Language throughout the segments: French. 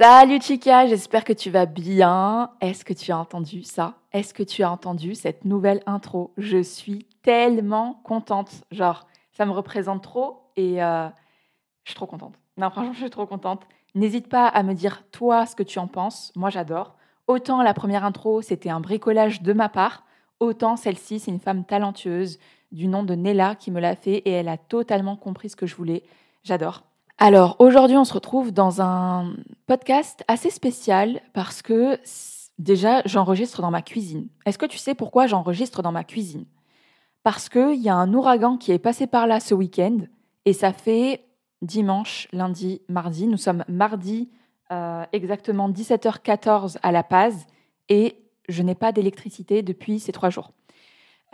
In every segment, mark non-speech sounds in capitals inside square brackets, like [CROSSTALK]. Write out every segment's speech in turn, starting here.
Salut Chica, j'espère que tu vas bien. Est-ce que tu as entendu ça? Est-ce que tu as entendu cette nouvelle intro? Je suis tellement contente. Genre, ça me représente trop et euh, je suis trop contente. Non, franchement, je suis trop contente. N'hésite pas à me dire toi ce que tu en penses. Moi, j'adore. Autant la première intro, c'était un bricolage de ma part, autant celle-ci, c'est une femme talentueuse du nom de Nella qui me l'a fait et elle a totalement compris ce que je voulais. J'adore. Alors aujourd'hui, on se retrouve dans un podcast assez spécial parce que déjà, j'enregistre dans ma cuisine. Est-ce que tu sais pourquoi j'enregistre dans ma cuisine? Parce qu'il y a un ouragan qui est passé par là ce week-end et ça fait dimanche, lundi, mardi. Nous sommes mardi euh, exactement 17h14 à La Paz et je n'ai pas d'électricité depuis ces trois jours.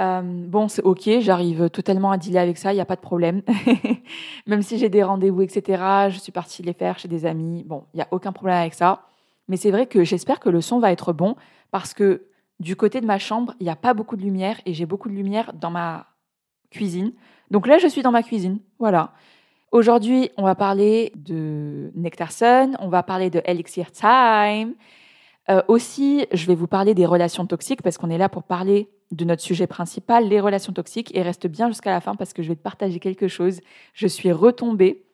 Euh, bon, c'est ok, j'arrive totalement à dealer avec ça, il n'y a pas de problème. [LAUGHS] Même si j'ai des rendez-vous, etc., je suis partie les faire chez des amis. Bon, il n'y a aucun problème avec ça. Mais c'est vrai que j'espère que le son va être bon parce que du côté de ma chambre, il n'y a pas beaucoup de lumière et j'ai beaucoup de lumière dans ma cuisine. Donc là, je suis dans ma cuisine. Voilà. Aujourd'hui, on va parler de Nectar Sun, on va parler de Elixir Time. Euh, aussi, je vais vous parler des relations toxiques parce qu'on est là pour parler de notre sujet principal, les relations toxiques, et reste bien jusqu'à la fin parce que je vais te partager quelque chose. Je suis retombée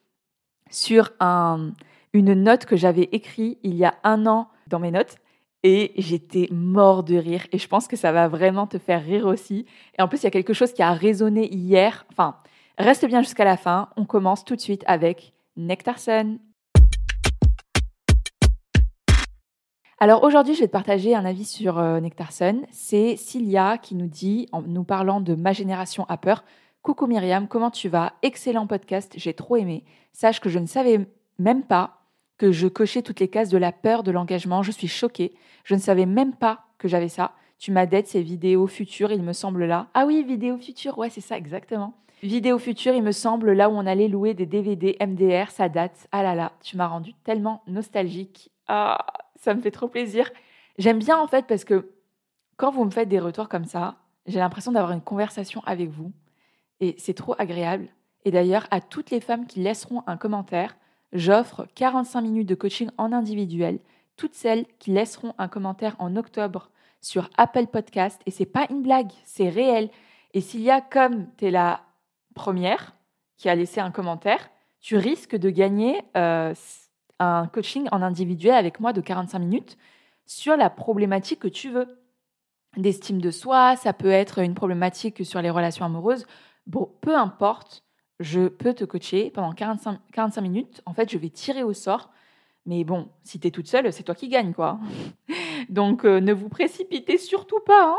sur un, une note que j'avais écrite il y a un an dans mes notes. Et j'étais mort de rire. Et je pense que ça va vraiment te faire rire aussi. Et en plus, il y a quelque chose qui a résonné hier. Enfin, reste bien jusqu'à la fin. On commence tout de suite avec Nectarson. Alors aujourd'hui, je vais te partager un avis sur euh, Nectarson. C'est Cilia qui nous dit, en nous parlant de ma génération à peur, Coucou Myriam, comment tu vas? Excellent podcast, j'ai trop aimé. Sache que je ne savais même pas que je cochais toutes les cases de la peur de l'engagement. Je suis choquée. Je ne savais même pas que j'avais ça. Tu m'as ces vidéos futures, il me semble là. Ah oui, vidéos futures, ouais, c'est ça, exactement. Vidéos futures, il me semble là où on allait louer des DVD MDR, ça date. Ah là là, tu m'as rendu tellement nostalgique. Ah, ça me fait trop plaisir. J'aime bien en fait parce que quand vous me faites des retours comme ça, j'ai l'impression d'avoir une conversation avec vous et c'est trop agréable. Et d'ailleurs, à toutes les femmes qui laisseront un commentaire, j'offre 45 minutes de coaching en individuel. Toutes celles qui laisseront un commentaire en octobre sur Apple Podcast, et c'est pas une blague, c'est réel. Et s'il y a comme tu es la première qui a laissé un commentaire, tu risques de gagner euh, un coaching en individuel avec moi de 45 minutes sur la problématique que tu veux. D'estime de soi, ça peut être une problématique sur les relations amoureuses. Bon, peu importe, je peux te coacher pendant 45, 45 minutes. En fait, je vais tirer au sort. Mais bon, si tu es toute seule, c'est toi qui gagne, quoi. [LAUGHS] Donc, euh, ne vous précipitez surtout pas.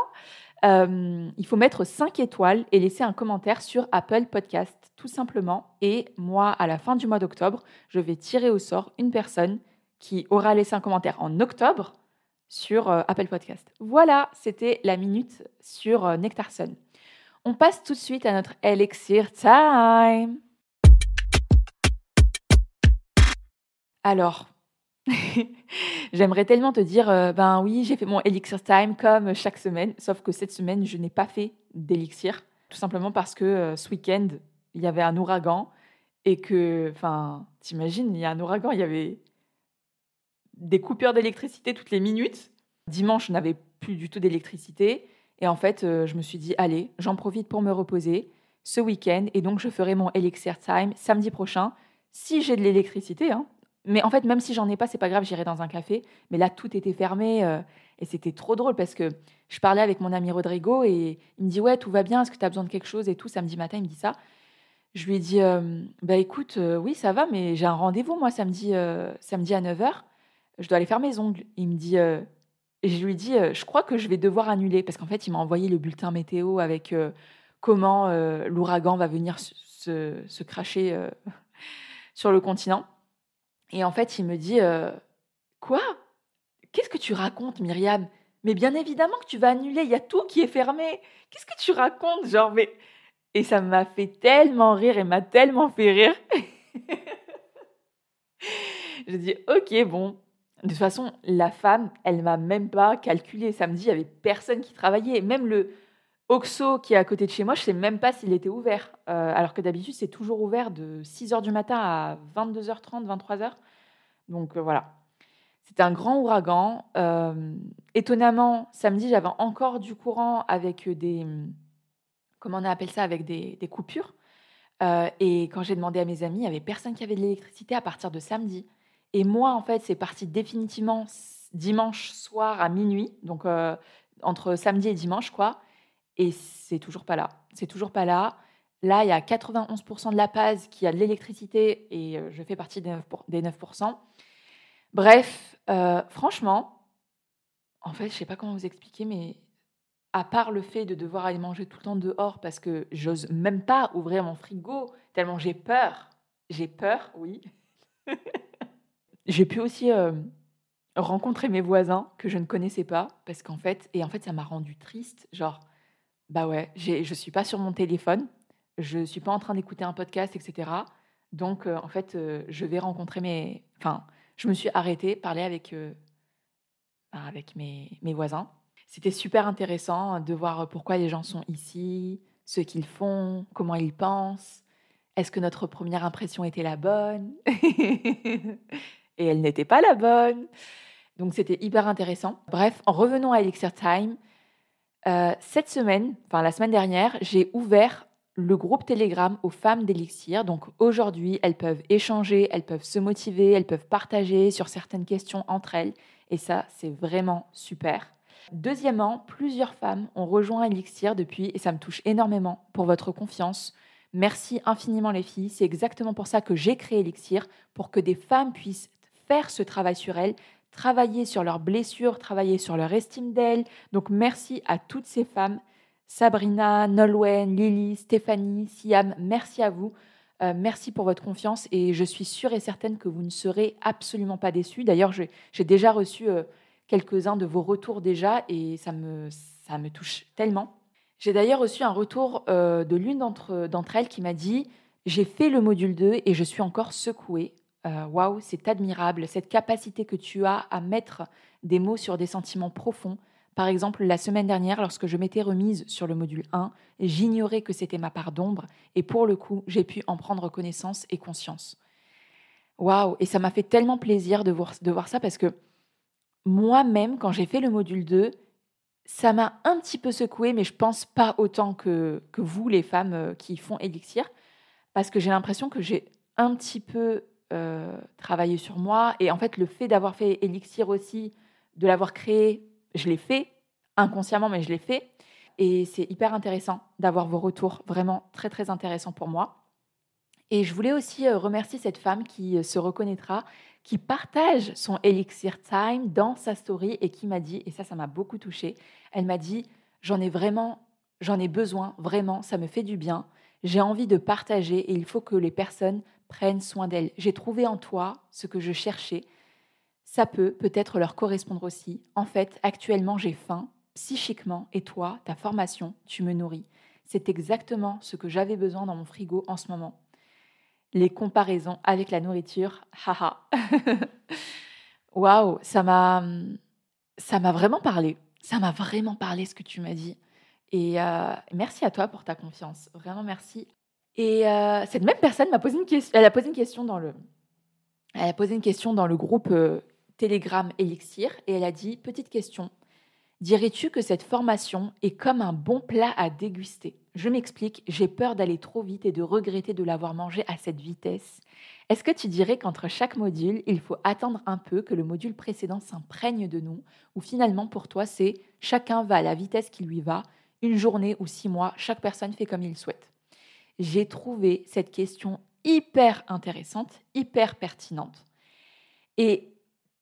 Hein. Euh, il faut mettre 5 étoiles et laisser un commentaire sur Apple Podcast, tout simplement. Et moi, à la fin du mois d'octobre, je vais tirer au sort une personne qui aura laissé un commentaire en octobre sur euh, Apple Podcast. Voilà, c'était la minute sur euh, Nectarson. On passe tout de suite à notre Elixir Time. Alors, [LAUGHS] J'aimerais tellement te dire, euh, ben oui, j'ai fait mon Elixir Time comme chaque semaine, sauf que cette semaine, je n'ai pas fait d'élixir, tout simplement parce que ce week-end, il y avait un ouragan et que, enfin, t'imagines, il y a un ouragan, il y avait des coupures d'électricité toutes les minutes. Dimanche, je n'avais plus du tout d'électricité et en fait, euh, je me suis dit, allez, j'en profite pour me reposer ce week-end et donc je ferai mon Elixir Time samedi prochain si j'ai de l'électricité, hein, mais en fait, même si j'en ai pas, c'est pas grave, j'irai dans un café. Mais là, tout était fermé euh, et c'était trop drôle parce que je parlais avec mon ami Rodrigo et il me dit Ouais, tout va bien, est-ce que tu as besoin de quelque chose et tout Samedi matin, il me dit ça. Je lui ai dit euh, Bah écoute, euh, oui, ça va, mais j'ai un rendez-vous moi samedi, samedi à 9h. Je dois aller faire mes ongles. Il me dit et Je lui dis Je crois que je vais devoir annuler parce qu'en fait, il m'a envoyé le bulletin météo avec comment l'ouragan va venir se, cracher [LAUGHS] sur le continent. Et en fait, il me dit euh, Quoi? Qu'est-ce que tu racontes, Myriam? Mais bien évidemment que tu vas annuler, il y a tout qui est fermé. Qu'est-ce que tu racontes? Genre, mais. Et ça m'a fait tellement rire et m'a tellement fait rire. [LAUGHS] Je dis, ok, bon. De toute façon, la femme, elle m'a même pas calculé. Samedi, il y avait personne qui travaillait. Même le Oxo qui est à côté de chez moi, je sais même pas s'il était ouvert. Euh, alors que d'habitude, c'est toujours ouvert de 6h du matin à 22h30, 23h. Donc euh, voilà. C'était un grand ouragan. Euh, étonnamment, samedi, j'avais encore du courant avec des. Comment on appelle ça Avec des, coupures. et quand j'ai demandé à mes amis, il n'y avait personne qui avait de l'électricité à partir de samedi. Et moi, en fait, c'est parti définitivement dimanche soir à minuit, donc euh, entre samedi et dimanche, quoi. Et c'est toujours pas là. C'est toujours pas là. Là, il y a 91% de la PAS qui a de l'électricité et euh, je fais partie des 9%. Bref, euh, franchement, en fait, je sais pas comment vous expliquer, mais à part le fait de devoir aller manger tout le temps dehors parce que j'ose même pas ouvrir mon frigo tellement j'ai peur. J'ai peur, oui. [LAUGHS] J'ai pu aussi rencontrer mes voisins que je ne connaissais pas parce qu'en fait, et en fait, ça m'a rendu triste. Genre, bah ouais, je suis pas sur mon téléphone, je suis pas en train d'écouter un podcast, etc. Donc, en fait, je vais rencontrer mes. Enfin, je me suis arrêtée, parler avec, avec mes, mes voisins. C'était super intéressant de voir pourquoi les gens sont ici, ce qu'ils font, comment ils pensent. Est-ce que notre première impression était la bonne [LAUGHS] et elle n'était pas la bonne. Donc c'était hyper intéressant. Bref, en revenant à Elixir Time, euh, cette semaine, enfin la semaine dernière, j'ai ouvert le groupe Telegram aux femmes d'Elixir. Donc aujourd'hui, elles peuvent échanger, elles peuvent se motiver, elles peuvent partager sur certaines questions entre elles. Et ça, c'est vraiment super. Deuxièmement, plusieurs femmes ont rejoint Elixir depuis et ça me touche énormément pour votre confiance. Merci infiniment les filles. C'est exactement pour ça que j'ai créé Elixir, pour que des femmes puissent faire ce travail sur elles, travailler sur leurs blessures, travailler sur leur estime d'elles. Donc merci à toutes ces femmes, Sabrina, Nolwenn, Lily, Stéphanie, Siam, merci à vous. Euh, merci pour votre confiance et je suis sûre et certaine que vous ne serez absolument pas déçus. D'ailleurs, j'ai déjà reçu euh, quelques-uns de vos retours déjà et ça me, ça me touche tellement. J'ai d'ailleurs reçu un retour euh, de l'une d'entre elles qui m'a dit J'ai fait le module 2 et je suis encore secouée. Euh, waouh, c'est admirable, cette capacité que tu as à mettre des mots sur des sentiments profonds. Par exemple, la semaine dernière, lorsque je m'étais remise sur le module 1, j'ignorais que c'était ma part d'ombre, et pour le coup, j'ai pu en prendre connaissance et conscience. Waouh, et ça m'a fait tellement plaisir de voir, de voir ça parce que moi-même, quand j'ai fait le module 2, ça m'a un petit peu secoué, mais je pense pas autant que, que vous, les femmes euh, qui font Elixir, parce que j'ai l'impression que j'ai un petit peu euh, travailler sur moi. Et en fait, le fait d'avoir fait Elixir aussi, de l'avoir créé, je l'ai fait inconsciemment, mais je l'ai fait. Et c'est hyper intéressant d'avoir vos retours, vraiment très très intéressant pour moi. Et je voulais aussi euh, remercier cette femme qui se reconnaîtra, qui partage son Elixir Time dans sa story et qui m'a dit, et ça, ça m'a beaucoup touchée, elle m'a dit, j'en ai vraiment, j'en ai besoin, vraiment, ça me fait du bien, j'ai envie de partager et il faut que les personnes prennent soin d'elles. J'ai trouvé en toi ce que je cherchais. Ça peut peut-être leur correspondre aussi. En fait, actuellement, j'ai faim, psychiquement, et toi, ta formation, tu me nourris. C'est exactement ce que j'avais besoin dans mon frigo en ce moment. Les comparaisons avec la nourriture, haha. [LAUGHS] Waouh, ça m'a, ça m'a vraiment parlé. Ça m'a vraiment parlé ce que tu m'as dit. Et euh, merci à toi pour ta confiance. Vraiment merci. Et euh, cette même personne m'a posé une question. Elle a posé une question dans le. Elle a posé une question dans le groupe euh, Telegram Elixir et elle a dit petite question. Dirais-tu que cette formation est comme un bon plat à déguster? Je m'explique, j'ai peur d'aller trop vite et de regretter de l'avoir mangé à cette vitesse. Est-ce que tu dirais qu'entre chaque module, il faut attendre un peu que le module précédent s'imprègne de nous? Ou finalement, pour toi, c'est chacun va à la vitesse qui lui va, une journée ou six mois, chaque personne fait comme il souhaite? J'ai trouvé cette question hyper intéressante, hyper pertinente. Et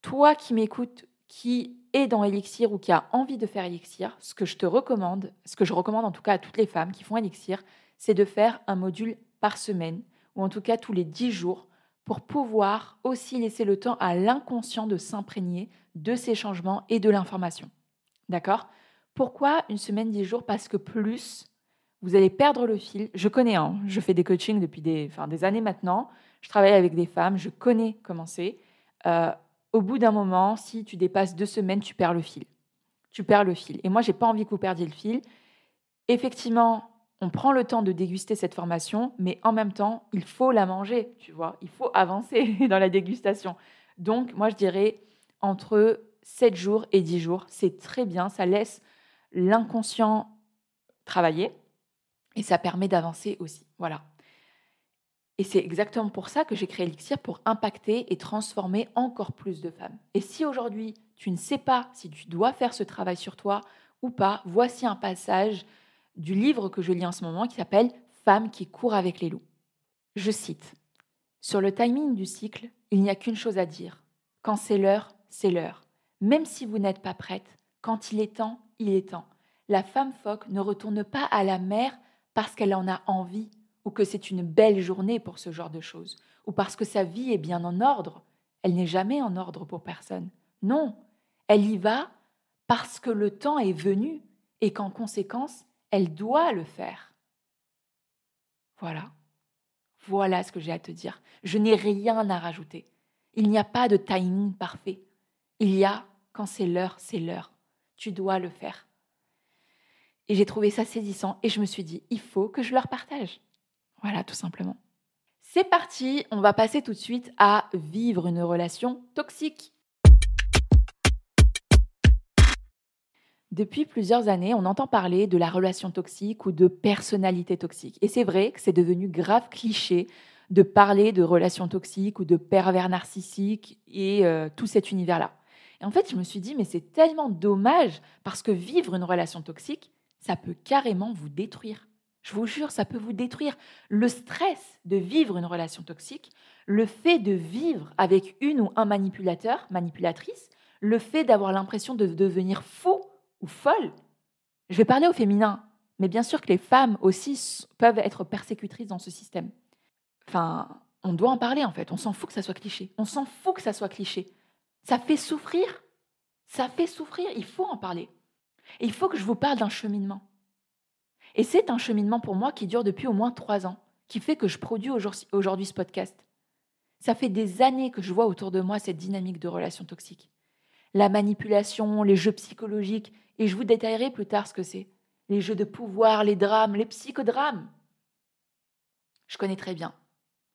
toi qui m'écoutes, qui est dans Elixir ou qui a envie de faire Elixir, ce que je te recommande, ce que je recommande en tout cas à toutes les femmes qui font Elixir, c'est de faire un module par semaine, ou en tout cas tous les 10 jours, pour pouvoir aussi laisser le temps à l'inconscient de s'imprégner de ces changements et de l'information. D'accord? Pourquoi une semaine, dix jours? Parce que plus, vous allez perdre le fil. Je connais, hein, je fais des coachings depuis des, enfin, des années maintenant. Je travaille avec des femmes, je connais comment c'est. Euh, au bout d'un moment, si tu dépasses deux semaines, tu perds le fil. Tu perds le fil. Et moi, j'ai pas envie que vous perdiez le fil. Effectivement, on prend le temps de déguster cette formation, mais en même temps, il faut la manger, tu vois. Il faut avancer [LAUGHS] dans la dégustation. Donc, moi, je dirais entre 7 jours et 10 jours, c'est très bien. Ça laisse l'inconscient travailler et ça permet d'avancer aussi. Voilà. Et c'est exactement pour ça que j'ai créé Elixir, pour impacter et transformer encore plus de femmes. Et si aujourd'hui, tu ne sais pas si tu dois faire ce travail sur toi ou pas, voici un passage du livre que je lis en ce moment qui s'appelle Femmes qui courent avec les loups. Je cite Sur le timing du cycle, il n'y a qu'une chose à dire. Quand c'est l'heure, c'est l'heure. Même si vous n'êtes pas prête, quand il est temps, il est temps. La femme phoque ne retourne pas à la mer parce qu'elle en a envie ou que c'est une belle journée pour ce genre de choses, ou parce que sa vie est bien en ordre. Elle n'est jamais en ordre pour personne. Non, elle y va parce que le temps est venu et qu'en conséquence, elle doit le faire. Voilà. Voilà ce que j'ai à te dire. Je n'ai rien à rajouter. Il n'y a pas de timing parfait. Il y a, quand c'est l'heure, c'est l'heure. Tu dois le faire. Et j'ai trouvé ça saisissant et je me suis dit, il faut que je leur partage. Voilà, tout simplement. C'est parti, on va passer tout de suite à vivre une relation toxique. Depuis plusieurs années, on entend parler de la relation toxique ou de personnalité toxique. Et c'est vrai que c'est devenu grave cliché de parler de relation toxique ou de pervers narcissique et euh, tout cet univers-là. Et en fait, je me suis dit, mais c'est tellement dommage parce que vivre une relation toxique, ça peut carrément vous détruire. Je vous jure, ça peut vous détruire. Le stress de vivre une relation toxique, le fait de vivre avec une ou un manipulateur, manipulatrice, le fait d'avoir l'impression de devenir fou ou folle. Je vais parler au féminin, mais bien sûr que les femmes aussi peuvent être persécutrices dans ce système. Enfin, on doit en parler en fait. On s'en fout que ça soit cliché. On s'en fout que ça soit cliché. Ça fait souffrir. Ça fait souffrir. Il faut en parler. Et il faut que je vous parle d'un cheminement. Et c'est un cheminement pour moi qui dure depuis au moins trois ans, qui fait que je produis aujourd'hui ce podcast. Ça fait des années que je vois autour de moi cette dynamique de relations toxiques. La manipulation, les jeux psychologiques, et je vous détaillerai plus tard ce que c'est. Les jeux de pouvoir, les drames, les psychodrames. Je connais très bien,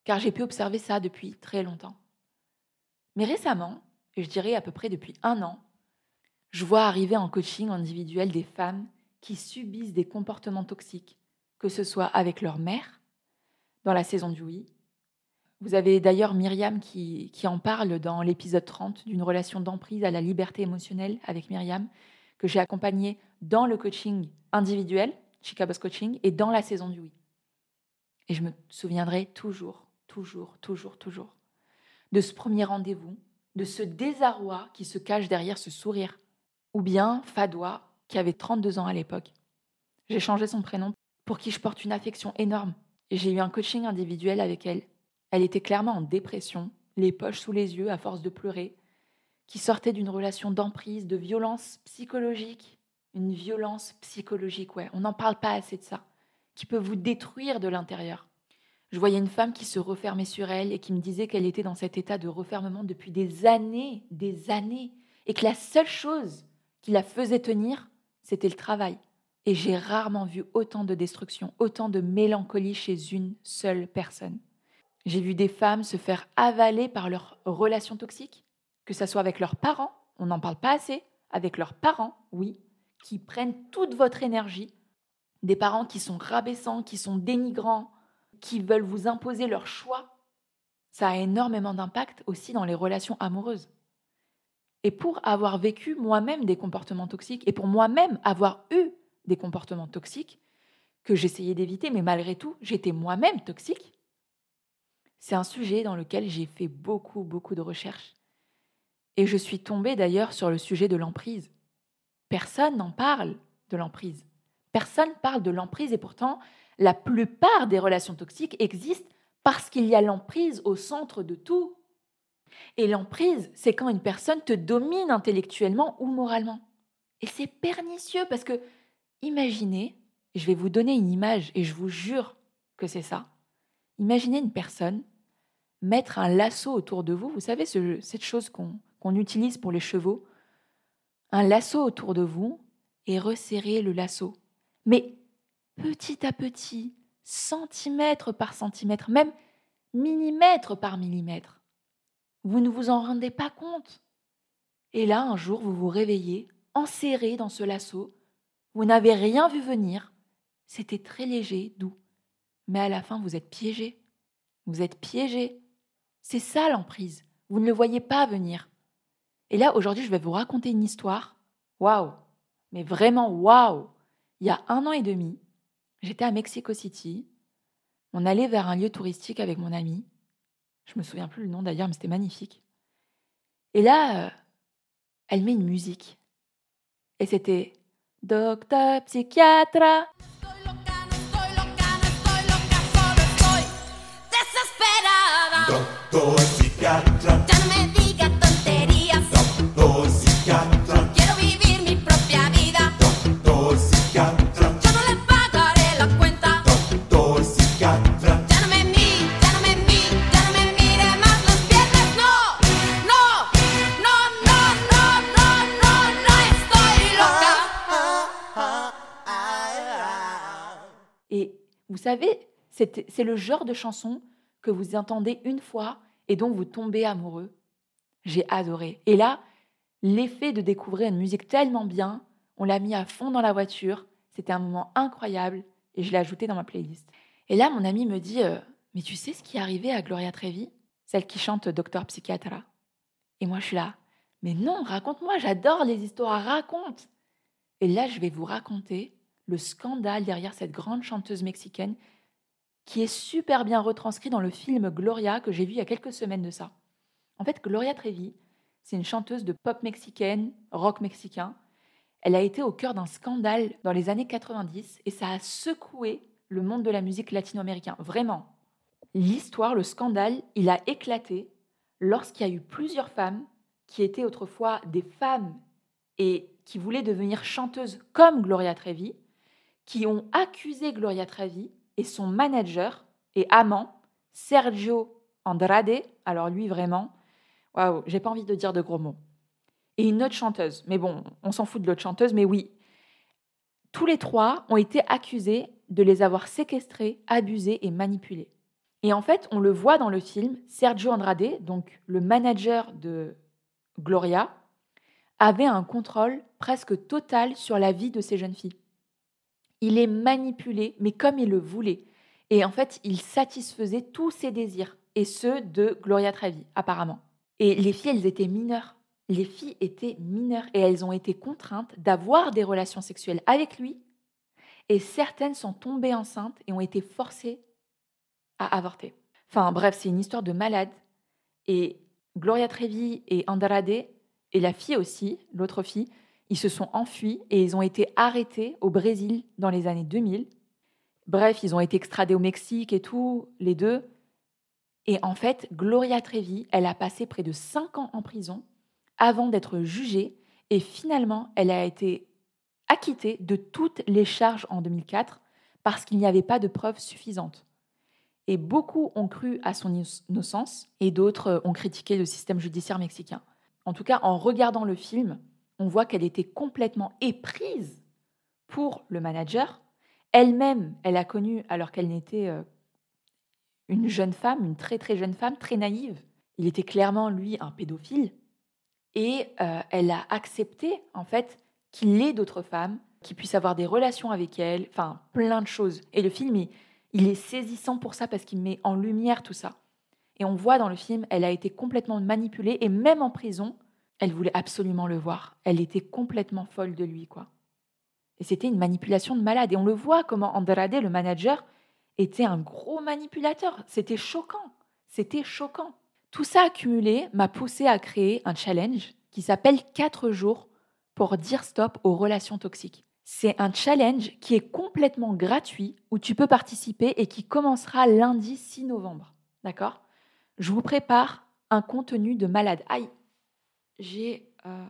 car j'ai pu observer ça depuis très longtemps. Mais récemment, et je dirais à peu près depuis un an, je vois arriver en coaching individuel des femmes qui subissent des comportements toxiques, que ce soit avec leur mère, dans la saison du oui. Vous avez d'ailleurs Myriam qui, qui en parle dans l'épisode 30 d'une relation d'emprise à la liberté émotionnelle avec Myriam, que j'ai accompagnée dans le coaching individuel, Chicago's Coaching, et dans la saison du oui. Et je me souviendrai toujours, toujours, toujours, toujours de ce premier rendez-vous, de ce désarroi qui se cache derrière ce sourire, ou bien Fadois qui avait 32 ans à l'époque. J'ai changé son prénom pour qui je porte une affection énorme. Et j'ai eu un coaching individuel avec elle. Elle était clairement en dépression, les poches sous les yeux à force de pleurer, qui sortait d'une relation d'emprise, de violence psychologique. Une violence psychologique, ouais, on n'en parle pas assez de ça, qui peut vous détruire de l'intérieur. Je voyais une femme qui se refermait sur elle et qui me disait qu'elle était dans cet état de refermement depuis des années, des années, et que la seule chose qui la faisait tenir, c'était le travail. Et j'ai rarement vu autant de destruction, autant de mélancolie chez une seule personne. J'ai vu des femmes se faire avaler par leurs relations toxiques, que ce soit avec leurs parents, on n'en parle pas assez, avec leurs parents, oui, qui prennent toute votre énergie, des parents qui sont rabaissants, qui sont dénigrants, qui veulent vous imposer leur choix. Ça a énormément d'impact aussi dans les relations amoureuses. Et pour avoir vécu moi-même des comportements toxiques et pour moi-même avoir eu des comportements toxiques que j'essayais d'éviter, mais malgré tout, j'étais moi-même toxique, c'est un sujet dans lequel j'ai fait beaucoup, beaucoup de recherches. Et je suis tombée d'ailleurs sur le sujet de l'emprise. Personne n'en parle de l'emprise. Personne parle de l'emprise et pourtant, la plupart des relations toxiques existent Parce qu'il y a l'emprise au centre de tout. Et l'emprise, c'est quand une personne te domine intellectuellement ou moralement. Et c'est pernicieux parce que, imaginez, je vais vous donner une image et je vous jure que c'est ça. Imaginez une personne mettre un lasso autour de vous, vous savez, cette chose qu'on utilise pour les chevaux, un lasso autour de vous et resserrer le lasso. Mais petit à petit, centimètre par centimètre, même millimètre par millimètre. Vous ne vous en rendez pas compte. Et là, un jour, vous vous réveillez, enserré dans ce lasso. Vous n'avez rien vu venir. C'était très léger, doux. Mais à la fin, vous êtes piégé. Vous êtes piégé. C'est ça l'emprise. Vous ne le voyez pas venir. Et là, aujourd'hui, je vais vous raconter une histoire. Waouh Mais vraiment waouh Il y a un an et demi, j'étais à Mexico City. On allait vers un lieu touristique avec mon ami. Je me souviens plus le nom d'ailleurs, mais c'était magnifique. Et là, euh, elle met une musique. Et c'était Docteur psychiatre. Savez, c'est le genre de chanson que vous entendez une fois et dont vous tombez amoureux. J'ai adoré. Et là, l'effet de découvrir une musique tellement bien, on l'a mis à fond dans la voiture. C'était un moment incroyable et je l'ai ajouté dans ma playlist. Et là, mon ami me dit euh, Mais tu sais ce qui est arrivé à Gloria Trevi Celle qui chante Docteur Psychiatra? Et moi, je suis là Mais non, raconte-moi, j'adore les histoires, raconte Et là, je vais vous raconter le scandale derrière cette grande chanteuse mexicaine qui est super bien retranscrit dans le film Gloria que j'ai vu il y a quelques semaines de ça. En fait, Gloria Trevi, c'est une chanteuse de pop mexicaine, rock mexicain. Elle a été au cœur d'un scandale dans les années 90 et ça a secoué le monde de la musique latino-américain. Vraiment. L'histoire, le scandale, il a éclaté lorsqu'il y a eu plusieurs femmes qui étaient autrefois des femmes et qui voulaient devenir chanteuses comme Gloria Trevi, qui ont accusé Gloria Trevi et son manager et amant, Sergio Andrade, alors lui vraiment, waouh, j'ai pas envie de dire de gros mots, et une autre chanteuse, mais bon, on s'en fout de l'autre chanteuse, mais oui, tous les trois ont été accusés de les avoir séquestrés, abusés et manipulés. Et en fait, on le voit dans le film, Sergio Andrade, donc le manager de Gloria, avait un contrôle presque total sur la vie de ces jeunes filles. Il est manipulé, mais comme il le voulait. Et en fait, il satisfaisait tous ses désirs, et ceux de Gloria Trevi, apparemment. Et les filles, elles étaient mineures. Les filles étaient mineures et elles ont été contraintes d'avoir des relations sexuelles avec lui. Et certaines sont tombées enceintes et ont été forcées à avorter. Enfin bref, c'est une histoire de malade. Et Gloria Trevi et Andrade, et la fille aussi, l'autre fille, ils se sont enfuis et ils ont été arrêtés au Brésil dans les années 2000. Bref, ils ont été extradés au Mexique et tout, les deux. Et en fait, Gloria Trevi, elle a passé près de cinq ans en prison avant d'être jugée et finalement, elle a été acquittée de toutes les charges en 2004 parce qu'il n'y avait pas de preuves suffisantes. Et beaucoup ont cru à son innocence et d'autres ont critiqué le système judiciaire mexicain. En tout cas, en regardant le film, on voit qu'elle était complètement éprise pour le manager. Elle-même, elle a connu, alors qu'elle n'était euh, une jeune femme, une très très jeune femme, très naïve, il était clairement, lui, un pédophile. Et euh, elle a accepté, en fait, qu'il ait d'autres femmes, qu'il puisse avoir des relations avec elle, enfin, plein de choses. Et le film, il, il est saisissant pour ça, parce qu'il met en lumière tout ça. Et on voit dans le film, elle a été complètement manipulée, et même en prison, elle voulait absolument le voir. Elle était complètement folle de lui, quoi. Et c'était une manipulation de malade. Et on le voit comment Andrade, le manager, était un gros manipulateur. C'était choquant. C'était choquant. Tout ça accumulé m'a poussé à créer un challenge qui s'appelle 4 jours pour dire stop aux relations toxiques. C'est un challenge qui est complètement gratuit où tu peux participer et qui commencera lundi 6 novembre. D'accord? Je vous prépare un contenu de malade. Aïe, j'ai. Euh,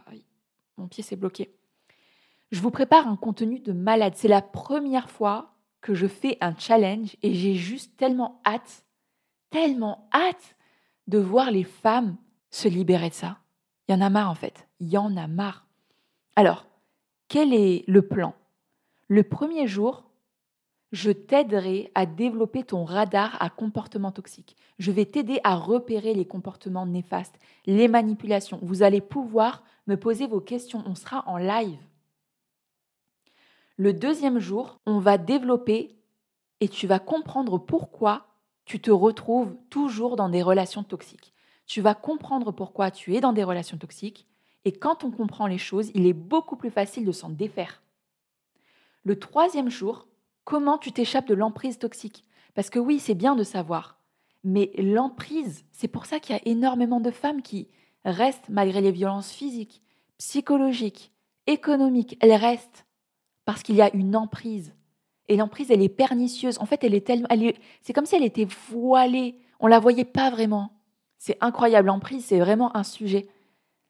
mon pied s'est bloqué. Je vous prépare un contenu de malade. C'est la première fois que je fais un challenge et j'ai juste tellement hâte, tellement hâte de voir les femmes se libérer de ça. Il y en a marre en fait. Il y en a marre. Alors, quel est le plan? Le premier jour, je t'aiderai à développer ton radar à comportement toxique. Je vais t'aider à repérer les comportements néfastes, les manipulations. Vous allez pouvoir me poser vos questions. On sera en live. Le deuxième jour, on va développer et tu vas comprendre pourquoi tu te retrouves toujours dans des relations toxiques. Tu vas comprendre pourquoi tu es dans des relations toxiques et quand on comprend les choses, il est beaucoup plus facile de s'en défaire. Le troisième jour, comment tu t'échappes de l'emprise toxique Parce que oui, c'est bien de savoir, mais l'emprise, c'est pour ça qu'il y a énormément de femmes qui restent malgré les violences physiques, psychologiques, économiques, elles restent parce qu'il y a une emprise. Et l'emprise, elle est pernicieuse. En fait, elle est tellement, c'est comme si elle était voilée. On la voyait pas vraiment. C'est incroyable. L'emprise, c'est vraiment un sujet.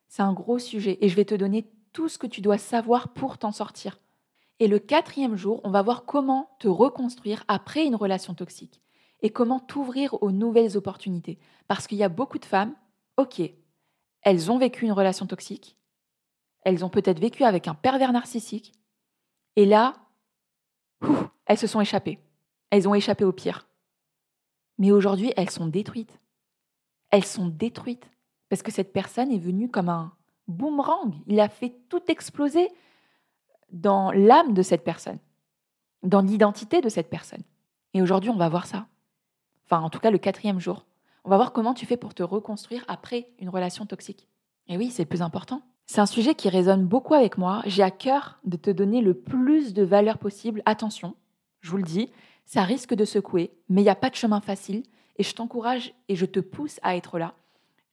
C'est un gros sujet. Et je vais te donner tout ce que tu dois savoir pour t'en sortir. Et le quatrième jour, on va voir comment te reconstruire après une relation toxique et comment t'ouvrir aux nouvelles opportunités. Parce qu'il y a beaucoup de femmes, ok, elles ont vécu une relation toxique, elles ont peut-être vécu avec un pervers narcissique, et là, elles se sont échappées. Elles ont échappé au pire. Mais aujourd'hui, elles sont détruites. Elles sont détruites parce que cette personne est venue comme un boomerang. Il a fait tout exploser dans l'âme de cette personne, dans l'identité de cette personne. Et aujourd'hui, on va voir ça. Enfin, en tout cas, le quatrième jour. On va voir comment tu fais pour te reconstruire après une relation toxique. Et oui, c'est le plus important. C'est un sujet qui résonne beaucoup avec moi. J'ai à cœur de te donner le plus de valeur possible. Attention, je vous le dis, ça risque de secouer, mais il n'y a pas de chemin facile. Et je t'encourage et je te pousse à être là.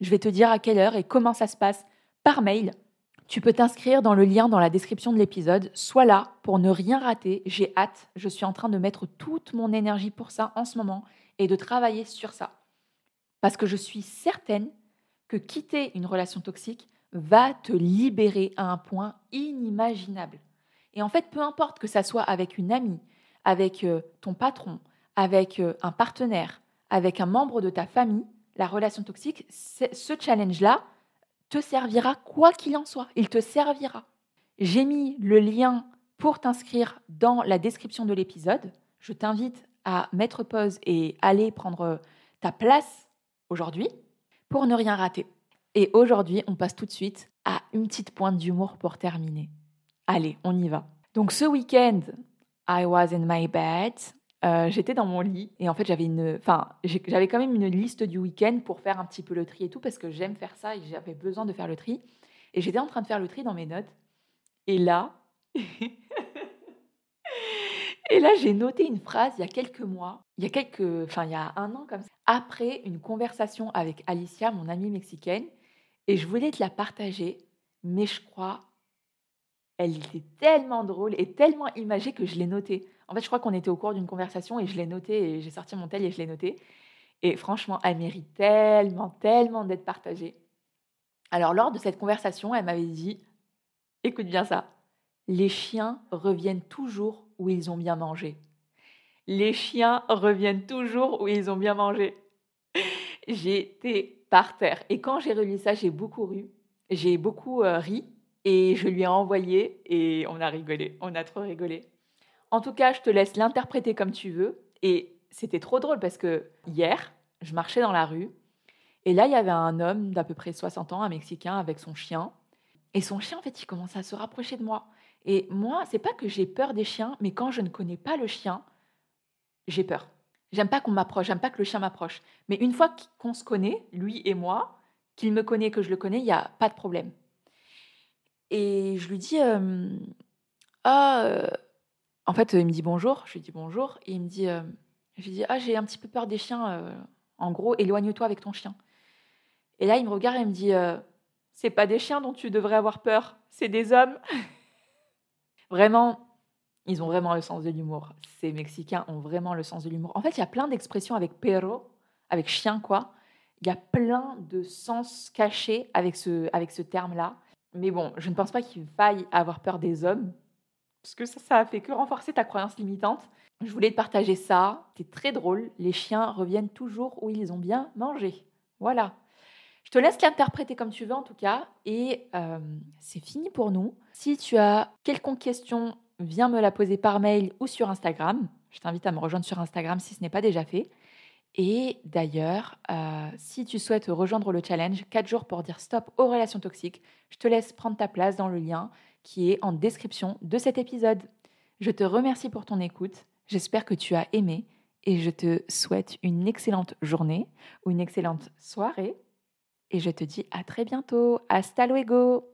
Je vais te dire à quelle heure et comment ça se passe par mail. Tu peux t'inscrire dans le lien dans la description de l'épisode. Sois là pour ne rien rater. J'ai hâte. Je suis en train de mettre toute mon énergie pour ça en ce moment et de travailler sur ça. Parce que je suis certaine que quitter une relation toxique, va te libérer à un point inimaginable. Et en fait, peu importe que ça soit avec une amie, avec euh, ton patron, avec euh, un partenaire, avec un membre de ta famille, la relation toxique, ce challenge-là te servira quoi qu'il en soit. Il te servira. J'ai mis le lien pour t'inscrire dans la description de l'épisode. Je t'invite à mettre pause et aller prendre ta place aujourd'hui pour ne rien rater. Et aujourd'hui, on passe tout de suite à une petite pointe d'humour pour terminer. Allez, on y va. Donc ce week-end, I was in my bed. Euh, j'étais dans mon lit et en fait j'avais une, enfin j'avais quand même une liste du week-end pour faire un petit peu le tri et tout parce que j'aime faire ça et j'avais besoin de faire le tri. Et j'étais en train de faire le tri dans mes notes. Et là, [LAUGHS] et là j'ai noté une phrase il y a quelques mois, il y a quelques, enfin il y a un an comme ça, après une conversation avec Alicia, mon amie mexicaine, et je voulais te la partager, mais je crois, elle était tellement drôle et tellement imagée que je l'ai notée. En fait, je crois qu'on était au cours d'une conversation et je l'ai notée et j'ai sorti mon tel et je l'ai notée. Et franchement, elle mérite tellement, tellement d'être partagée. Alors, lors de cette conversation, elle m'avait dit, écoute bien ça, les chiens reviennent toujours où ils ont bien mangé. Les chiens reviennent toujours où ils ont bien mangé. J'étais par terre. Et quand j'ai relu ça, j'ai beaucoup ru, j'ai beaucoup euh, ri, et je lui ai envoyé, et on a rigolé, on a trop rigolé. En tout cas, je te laisse l'interpréter comme tu veux, et c'était trop drôle parce que hier, je marchais dans la rue, et là, il y avait un homme d'à peu près 60 ans, un Mexicain, avec son chien, et son chien, en fait, il commençait à se rapprocher de moi. Et moi, c'est pas que j'ai peur des chiens, mais quand je ne connais pas le chien, j'ai peur. J'aime pas qu'on m'approche, j'aime pas que le chien m'approche. Mais une fois qu'on se connaît, lui et moi, qu'il me connaît, que je le connais, il n'y a pas de problème. Et je lui dis euh, Ah, euh, en fait, il me dit bonjour. Je lui dis bonjour. Et il me dit euh, Je lui dis Ah, j'ai un petit peu peur des chiens. en gros, éloigne-toi avec ton chien. Et là, il me regarde et il me dit C'est pas des chiens dont tu devrais avoir peur, c'est des hommes. [LAUGHS] Vraiment, ils ont vraiment le sens de l'humour. Ces Mexicains ont vraiment le sens de l'humour. En fait, il y a plein d'expressions avec perro, avec chien quoi. Il y a plein de sens cachés avec ce, avec ce terme-là. Mais bon, je ne pense pas qu'il faille avoir peur des hommes, parce que ça, ça a fait que renforcer ta croyance limitante. Je voulais te partager ça. C'est très drôle. Les chiens reviennent toujours où ils ont bien mangé. Voilà. Je te laisse l'interpréter comme tu veux en tout cas. Et euh, c'est fini pour nous. Si tu as quelconque question, viens me la poser par mail ou sur Instagram. Je t'invite à me rejoindre sur Instagram si ce n'est pas déjà fait. Et d'ailleurs, euh, si tu souhaites rejoindre le challenge 4 jours pour dire stop aux relations toxiques, je te laisse prendre ta place dans le lien qui est en description de cet épisode. Je te remercie pour ton écoute, j'espère que tu as aimé et je te souhaite une excellente journée ou une excellente soirée et je te dis à très bientôt. Hasta luego